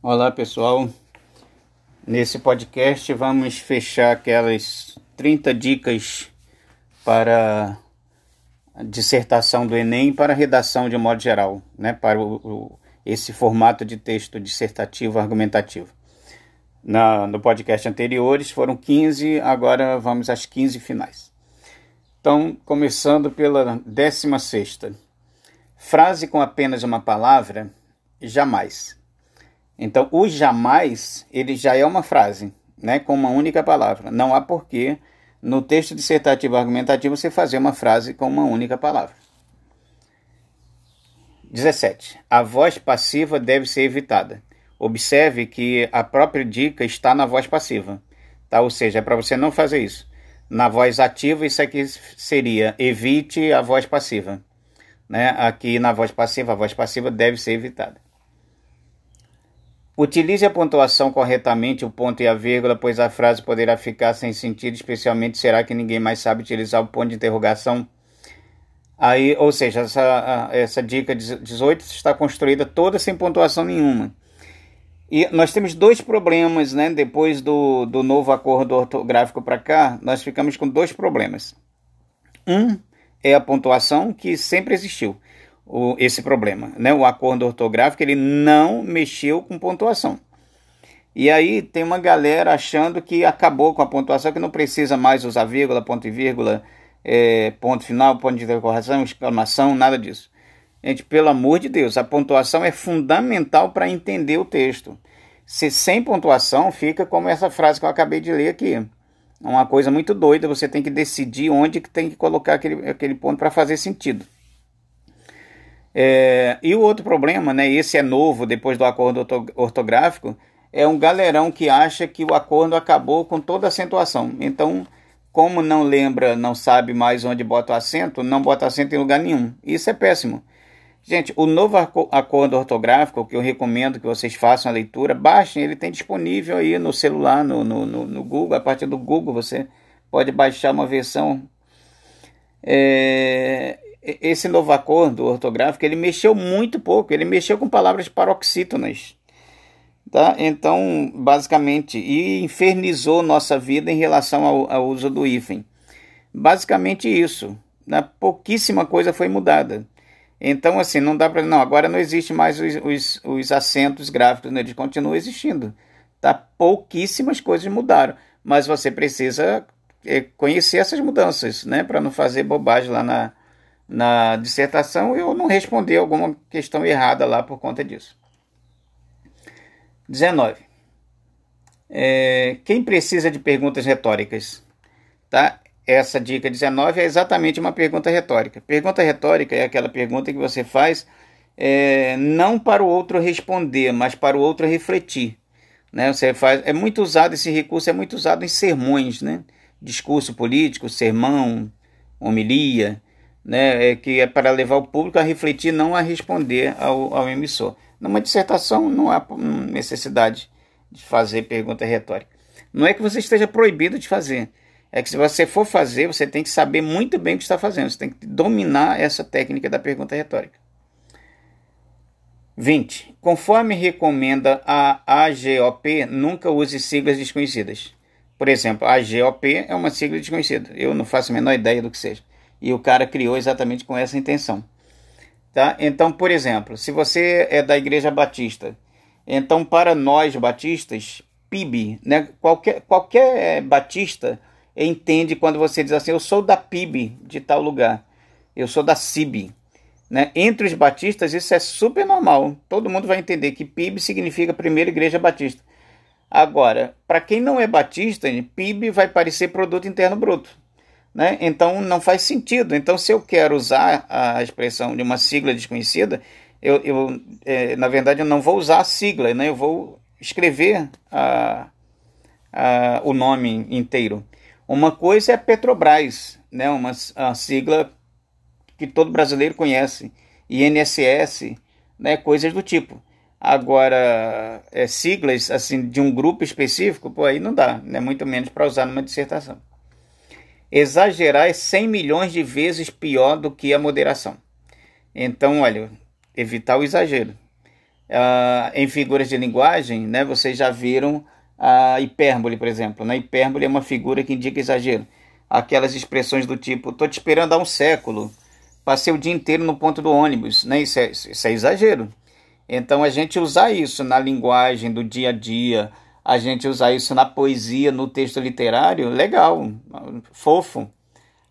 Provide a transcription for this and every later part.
Olá pessoal, nesse podcast vamos fechar aquelas 30 dicas para a dissertação do Enem para a redação de modo geral, né, para o, o, esse formato de texto dissertativo argumentativo. Na, no podcast anteriores foram 15, agora vamos às 15 finais. Então, começando pela 16 Frase com apenas uma palavra, jamais. Então, o jamais, ele já é uma frase, né, com uma única palavra. Não há porquê no texto dissertativo argumentativo você fazer uma frase com uma única palavra. 17. A voz passiva deve ser evitada. Observe que a própria dica está na voz passiva, tá? Ou seja, é para você não fazer isso. Na voz ativa, isso aqui seria evite a voz passiva. Né? Aqui na voz passiva, a voz passiva deve ser evitada. Utilize a pontuação corretamente, o ponto e a vírgula, pois a frase poderá ficar sem sentido, especialmente será que ninguém mais sabe utilizar o ponto de interrogação. Aí, ou seja, essa, essa dica 18 está construída toda sem pontuação nenhuma. E nós temos dois problemas, né? Depois do, do novo acordo ortográfico para cá, nós ficamos com dois problemas. Um é a pontuação que sempre existiu o, esse problema. Né? O acordo ortográfico ele não mexeu com pontuação. E aí tem uma galera achando que acabou com a pontuação, que não precisa mais usar vírgula, ponto e vírgula, é, ponto final, ponto de interrogação, exclamação, nada disso. Gente, pelo amor de Deus, a pontuação é fundamental para entender o texto. Se sem pontuação, fica como essa frase que eu acabei de ler aqui. Uma coisa muito doida, você tem que decidir onde que tem que colocar aquele, aquele ponto para fazer sentido. É, e o outro problema, né, esse é novo depois do acordo ortográfico, é um galerão que acha que o acordo acabou com toda a acentuação. Então, como não lembra, não sabe mais onde bota o acento, não bota acento em lugar nenhum. Isso é péssimo. Gente, o novo acordo ortográfico, que eu recomendo que vocês façam a leitura, baixem, ele tem disponível aí no celular, no, no, no Google. A partir do Google você pode baixar uma versão. É, esse novo acordo ortográfico, ele mexeu muito pouco, ele mexeu com palavras paroxítonas. Tá? Então, basicamente, e infernizou nossa vida em relação ao, ao uso do hífen. Basicamente isso. Né? Pouquíssima coisa foi mudada. Então, assim, não dá para. Não, agora não existe mais os, os, os acentos gráficos, né? eles continuam existindo. Tá? Pouquíssimas coisas mudaram. Mas você precisa é, conhecer essas mudanças, né? Para não fazer bobagem lá na, na dissertação eu não respondi alguma questão errada lá por conta disso. 19. É, quem precisa de perguntas retóricas? Tá? Essa dica 19 é exatamente uma pergunta retórica. Pergunta retórica é aquela pergunta que você faz é, não para o outro responder, mas para o outro refletir. Né? Você faz, é muito usado esse recurso, é muito usado em sermões, né? discurso político, sermão, homilia né, é que é para levar o público a refletir, não a responder ao, ao emissor. Numa dissertação não há necessidade de fazer pergunta retórica. Não é que você esteja proibido de fazer, é que se você for fazer, você tem que saber muito bem o que está fazendo, você tem que dominar essa técnica da pergunta retórica. 20. Conforme recomenda a AGOP, nunca use siglas desconhecidas. Por exemplo, a AGOP é uma sigla desconhecida. Eu não faço a menor ideia do que seja e o cara criou exatamente com essa intenção. Tá? Então, por exemplo, se você é da Igreja Batista, então para nós batistas, PIB, né? qualquer, qualquer batista entende quando você diz assim, eu sou da PIB de tal lugar, eu sou da CIB. Né? Entre os batistas isso é super normal, todo mundo vai entender que PIB significa Primeira Igreja Batista. Agora, para quem não é batista, PIB vai parecer Produto Interno Bruto. Né? Então não faz sentido. Então, se eu quero usar a expressão de uma sigla desconhecida, eu, eu é, na verdade eu não vou usar a sigla, né? eu vou escrever a, a, o nome inteiro. Uma coisa é Petrobras, né? uma a sigla que todo brasileiro conhece, INSS, né? coisas do tipo. Agora, é, siglas assim de um grupo específico, pô, aí não dá, né? muito menos para usar numa dissertação. Exagerar é 100 milhões de vezes pior do que a moderação. Então, olha, evitar o exagero. uh, em figuras de linguagem, né, vocês já viram a hipérbole, por exemplo. Né? hipérbole é uma figura que indica exagero. Aquelas expressões do tipo, estou te esperando há um século, passei o dia inteiro no ponto do ônibus, né? isso, é, isso é exagero. Então a gente usar isso na linguagem do dia a dia, a gente usar isso na poesia, no texto literário, legal, fofo.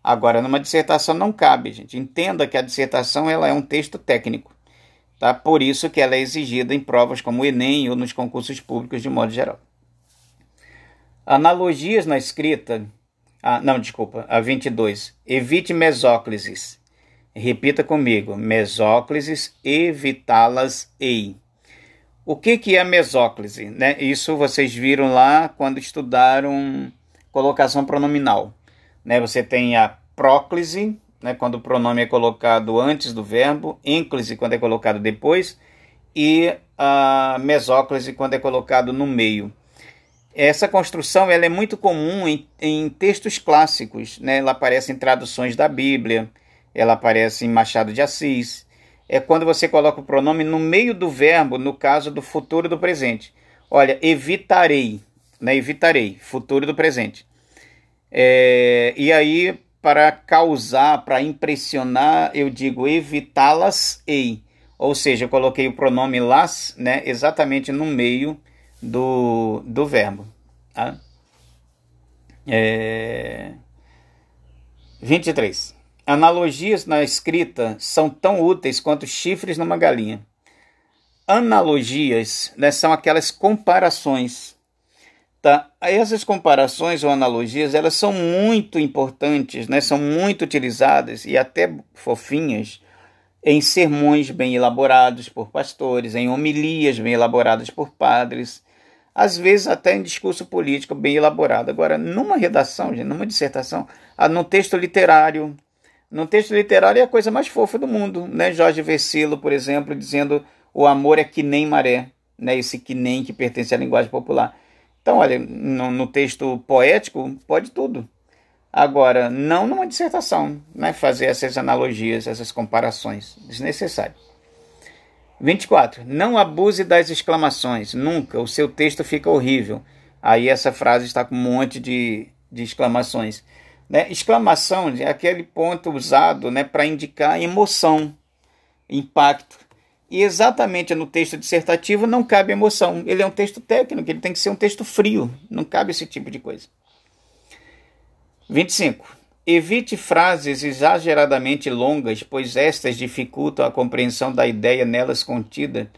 Agora, numa dissertação não cabe, gente. Entenda que a dissertação ela é um texto técnico. Tá? Por isso que ela é exigida em provas como o Enem ou nos concursos públicos de modo geral. Analogias na escrita. Ah, não, desculpa, a 22. Evite mesóclises. Repita comigo. Mesóclises, evitá-las-ei. O que, que é mesóclise? Né? Isso vocês viram lá quando estudaram colocação pronominal. Né? Você tem a próclise, né? quando o pronome é colocado antes do verbo, ênclise, quando é colocado depois, e a mesóclise, quando é colocado no meio. Essa construção ela é muito comum em, em textos clássicos. Né? Ela aparece em traduções da Bíblia, ela aparece em Machado de Assis, é quando você coloca o pronome no meio do verbo, no caso do futuro e do presente. Olha, evitarei, né? Evitarei, futuro do presente. É, e aí, para causar, para impressionar, eu digo evitá-las-ei. Ou seja, eu coloquei o pronome las, né? Exatamente no meio do, do verbo. Tá? É... 23. Analogias na escrita são tão úteis quanto chifres numa galinha. Analogias né, são aquelas comparações. Tá? Essas comparações ou analogias elas são muito importantes, né, são muito utilizadas e até fofinhas em sermões bem elaborados por pastores, em homilias bem elaboradas por padres, às vezes até em discurso político bem elaborado. Agora, numa redação, numa dissertação, ah, num texto literário, no texto literário é a coisa mais fofa do mundo, né? Jorge Versilo, por exemplo, dizendo o amor é que nem maré, né? Esse que nem que pertence à linguagem popular. Então, olha, no, no texto poético pode tudo. Agora, não numa dissertação, né? Fazer essas analogias, essas comparações, desnecessário. 24. Não abuse das exclamações, nunca. O seu texto fica horrível. Aí essa frase está com um monte de, de exclamações. Né? Exclamação é aquele ponto usado né, para indicar emoção, impacto. E exatamente no texto dissertativo não cabe emoção. Ele é um texto técnico, ele tem que ser um texto frio. Não cabe esse tipo de coisa. 25. Evite frases exageradamente longas, pois estas dificultam a compreensão da ideia nelas contida,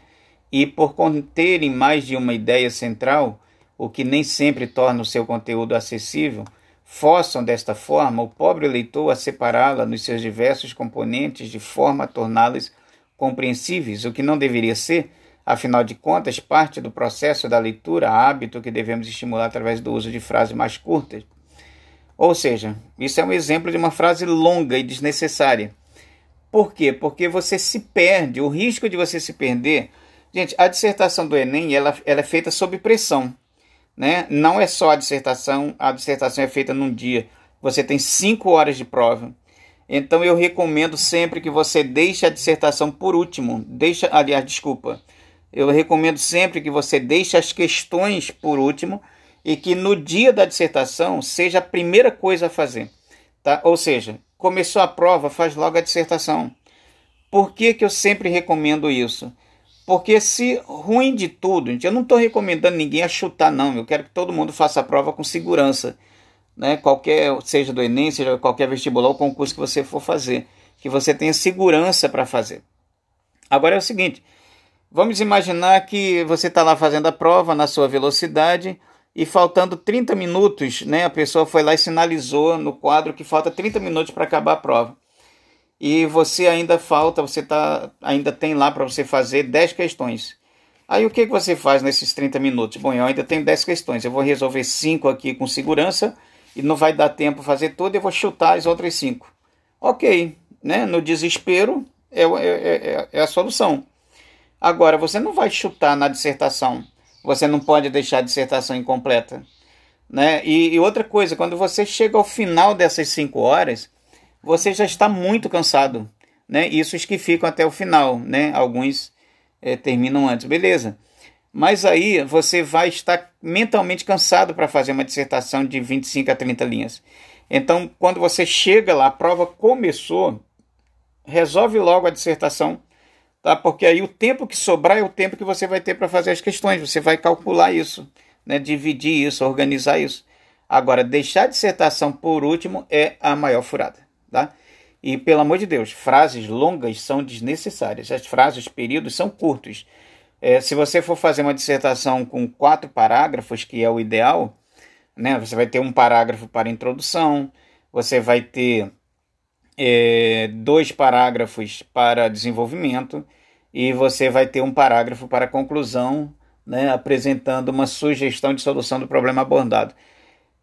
e por conterem mais de uma ideia central, o que nem sempre torna o seu conteúdo acessível, forçam desta forma o pobre leitor a separá-la nos seus diversos componentes de forma a torná-las compreensíveis, o que não deveria ser, afinal de contas, parte do processo da leitura, hábito que devemos estimular através do uso de frases mais curtas. Ou seja, isso é um exemplo de uma frase longa e desnecessária. Por quê? Porque você se perde, o risco de você se perder. Gente, a dissertação do Enem ela, ela é feita sob pressão né? Não é só a dissertação, a dissertação é feita num dia. Você tem cinco horas de prova. Então eu recomendo sempre que você deixe a dissertação por último. Deixa, aliás, desculpa. Eu recomendo sempre que você deixe as questões por último e que no dia da dissertação seja a primeira coisa a fazer. Tá? Ou seja, começou a prova, faz logo a dissertação. Por que, que eu sempre recomendo isso? Porque se ruim de tudo, gente, eu não estou recomendando ninguém a chutar, não. Eu quero que todo mundo faça a prova com segurança. Né? Qualquer, seja do Enem, seja qualquer vestibular ou concurso que você for fazer. Que você tenha segurança para fazer. Agora é o seguinte: vamos imaginar que você está lá fazendo a prova na sua velocidade e faltando 30 minutos, né, a pessoa foi lá e sinalizou no quadro que falta 30 minutos para acabar a prova e você ainda falta, você tá, ainda tem lá para você fazer 10 questões. Aí o que, que você faz nesses 30 minutos? Bom, eu ainda tenho 10 questões, eu vou resolver 5 aqui com segurança e não vai dar tempo fazer tudo, eu vou chutar as outras 5. Ok, né? no desespero é, é, é, é a solução. Agora, você não vai chutar na dissertação, você não pode deixar a dissertação incompleta. Né? E, e outra coisa, quando você chega ao final dessas 5 horas, você já está muito cansado, né? Isso os que ficam até o final, né? Alguns é, terminam antes. Beleza. Mas aí você vai estar mentalmente cansado para fazer uma dissertação de 25 a 30 linhas. Então, quando você chega lá, a prova começou, resolve logo a dissertação, tá? Porque aí o tempo que sobrar é o tempo que você vai ter para fazer as questões. Você vai calcular isso, né? Dividir isso, organizar isso. Agora, deixar a dissertação por último é a maior furada, tá? E pelo amor de Deus, frases longas são desnecessárias. As frases, períodos são curtos. É, se você for fazer uma dissertação com quatro parágrafos, que é o ideal, né, você vai ter um parágrafo para introdução, você vai ter é, dois parágrafos para desenvolvimento e você vai ter um parágrafo para conclusão, né, apresentando uma sugestão de solução do problema abordado.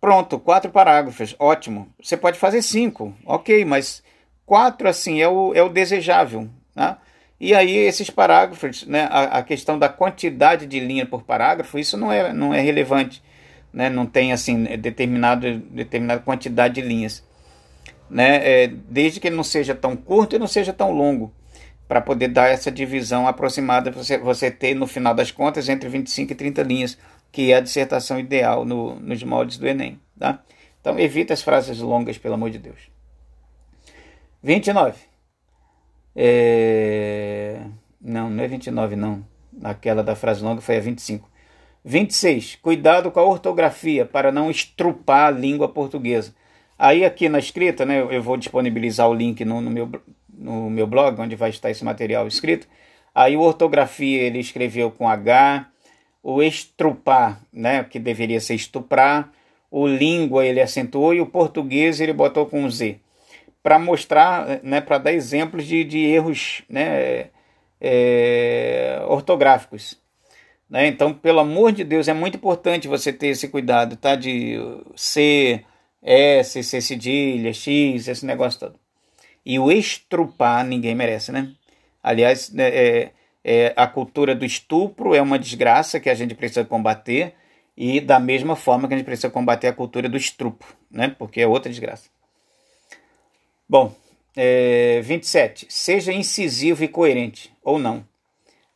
Pronto, quatro parágrafos, ótimo. Você pode fazer cinco, ok, mas quatro assim é o, é o desejável. Né? E aí esses parágrafos, né, a, a, questão da quantidade de linha por parágrafo, isso não é, não é relevante, né, não tem assim determinado, determinada quantidade de linhas, né, é, desde que ele não seja tão curto e não seja tão longo, para poder dar essa divisão aproximada, você, você ter no final das contas entre 25 e 30 linhas, que é a dissertação ideal no, nos moldes do Enem. Tá? Então evita as frases longas, pelo amor de Deus. 29. É... Não, não é 29, não. Aquela da frase longa foi a 25. 26. Cuidado com a ortografia para não estrupar a língua portuguesa. Aí aqui na escrita, né, eu vou disponibilizar o link no, no, meu, no meu blog, onde vai estar esse material escrito. Aí o ortografia ele escreveu com H, o estrupar, né, que deveria ser estuprar, o língua ele acentuou e o português ele botou com Z para mostrar, né, para dar exemplos de, de erros né, é, ortográficos. Né? Então, pelo amor de Deus, é muito importante você ter esse cuidado, tá? De C, S, C cedilha, X, esse negócio todo. E o estrupar ninguém merece, né? Aliás, né, é, é, a cultura do estupro é uma desgraça que a gente precisa combater e da mesma forma que a gente precisa combater a cultura do estrupo, né? Porque é outra desgraça. Bom, é, 27. Seja incisivo e coerente, ou não.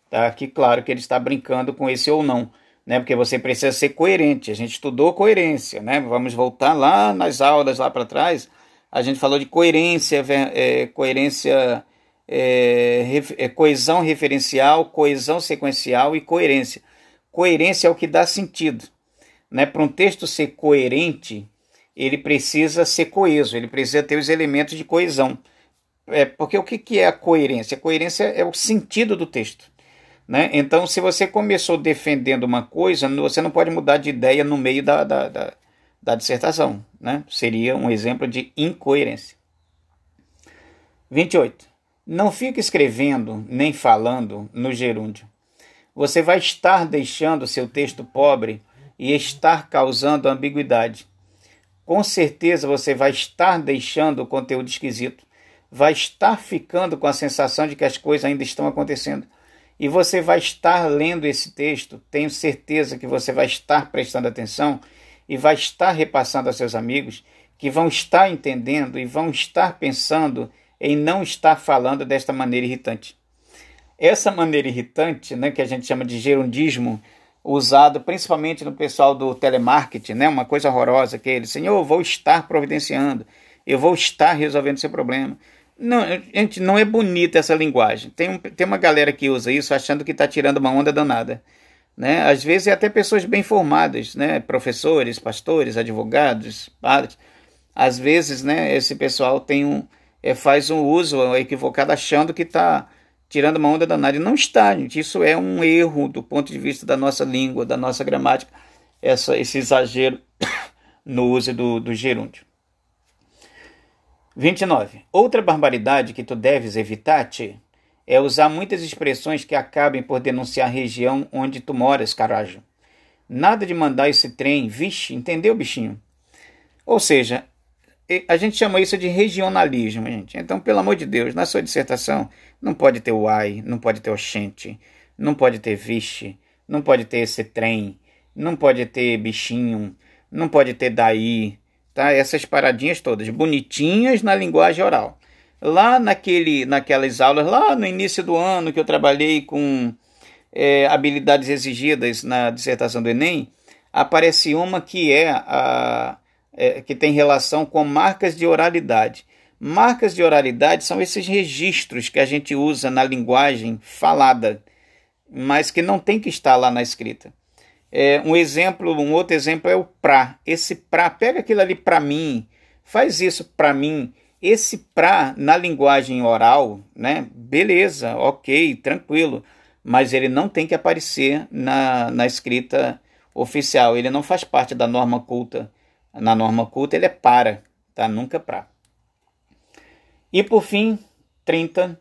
Tá aqui claro que ele está brincando com esse ou não, né? Porque você precisa ser coerente. A gente estudou coerência, né? Vamos voltar lá nas aulas lá para trás. A gente falou de coerência, é, coerência, é, é, coesão referencial, coesão sequencial e coerência. Coerência é o que dá sentido, né? Para um texto ser coerente, ele precisa ser coeso, ele precisa ter os elementos de coesão. É, porque o que, que é a coerência? A coerência é o sentido do texto. Né? Então, se você começou defendendo uma coisa, você não pode mudar de ideia no meio da, da, da, da dissertação. Né? Seria um exemplo de incoerência. 28. Não fique escrevendo nem falando no gerúndio. Você vai estar deixando seu texto pobre e estar causando ambiguidade com certeza você vai estar deixando o conteúdo esquisito, vai estar ficando com a sensação de que as coisas ainda estão acontecendo. E você vai estar lendo esse texto, tenho certeza que você vai estar prestando atenção e vai estar repassando a seus amigos que vão estar entendendo e vão estar pensando em não estar falando desta maneira irritante. Essa maneira irritante, né, que a gente chama de gerundismo, usado principalmente no pessoal do telemarketing, né? Uma coisa horrorosa que ele, Senhor, eu vou estar providenciando, eu vou estar resolvendo seu problema. Não, gente, não é bonita essa linguagem. Tem, um, tem uma galera que usa isso achando que está tirando uma onda danada. Né? Às vezes é até pessoas bem formadas, né? professores, pastores, advogados, padres. Às vezes né, esse pessoal tem um, é, faz um uso equivocado achando que está tirando uma onda danada. E não está, gente. Isso é um erro do ponto de vista da nossa língua, da nossa gramática, essa, esse exagero no uso do, do gerúndio. 29. Outra barbaridade que tu deves evitar-te é usar muitas expressões que acabem por denunciar a região onde tu moras, carajo. Nada de mandar esse trem, vixe, entendeu, bichinho? Ou seja, a gente chama isso de regionalismo, gente. Então, pelo amor de Deus, na sua dissertação não pode ter o ai, não pode ter o xente, não pode ter vixe, não pode ter esse trem, não pode ter bichinho, não pode ter daí, tá? Essas paradinhas todas bonitinhas na linguagem oral. Lá naquele, naquelas aulas, lá no início do ano que eu trabalhei com é, habilidades exigidas na dissertação do Enem, aparece uma que é a é, que tem relação com marcas de oralidade. Marcas de oralidade são esses registros que a gente usa na linguagem falada, mas que não tem que estar lá na escrita. É, um exemplo, um outro exemplo é o pra. Esse pra, pega aquilo ali para mim, faz isso para mim. Esse pra na linguagem oral, né? Beleza, ok, tranquilo, mas ele não tem que aparecer na, na escrita oficial. Ele não faz parte da norma culta. Na norma culta ele é para, tá? Nunca para. E por fim, 30.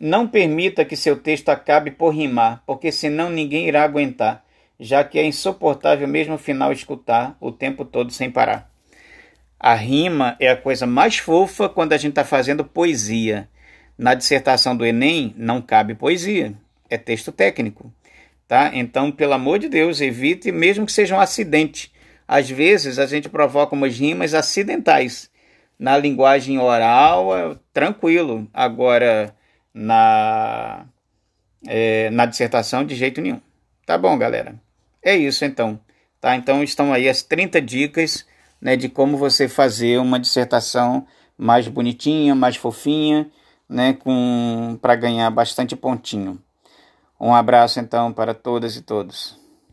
Não permita que seu texto acabe por rimar, porque senão ninguém irá aguentar já que é insuportável mesmo o final escutar o tempo todo sem parar. A rima é a coisa mais fofa quando a gente está fazendo poesia. Na dissertação do Enem não cabe poesia, é texto técnico. Tá? Então, pelo amor de Deus, evite, mesmo que seja um acidente. Às vezes a gente provoca umas rimas acidentais. Na linguagem oral, é tranquilo. Agora, na, é, na dissertação, de jeito nenhum. Tá bom, galera? É isso então. Tá? Então estão aí as 30 dicas né, de como você fazer uma dissertação mais bonitinha, mais fofinha, né, com para ganhar bastante pontinho. Um abraço então para todas e todos.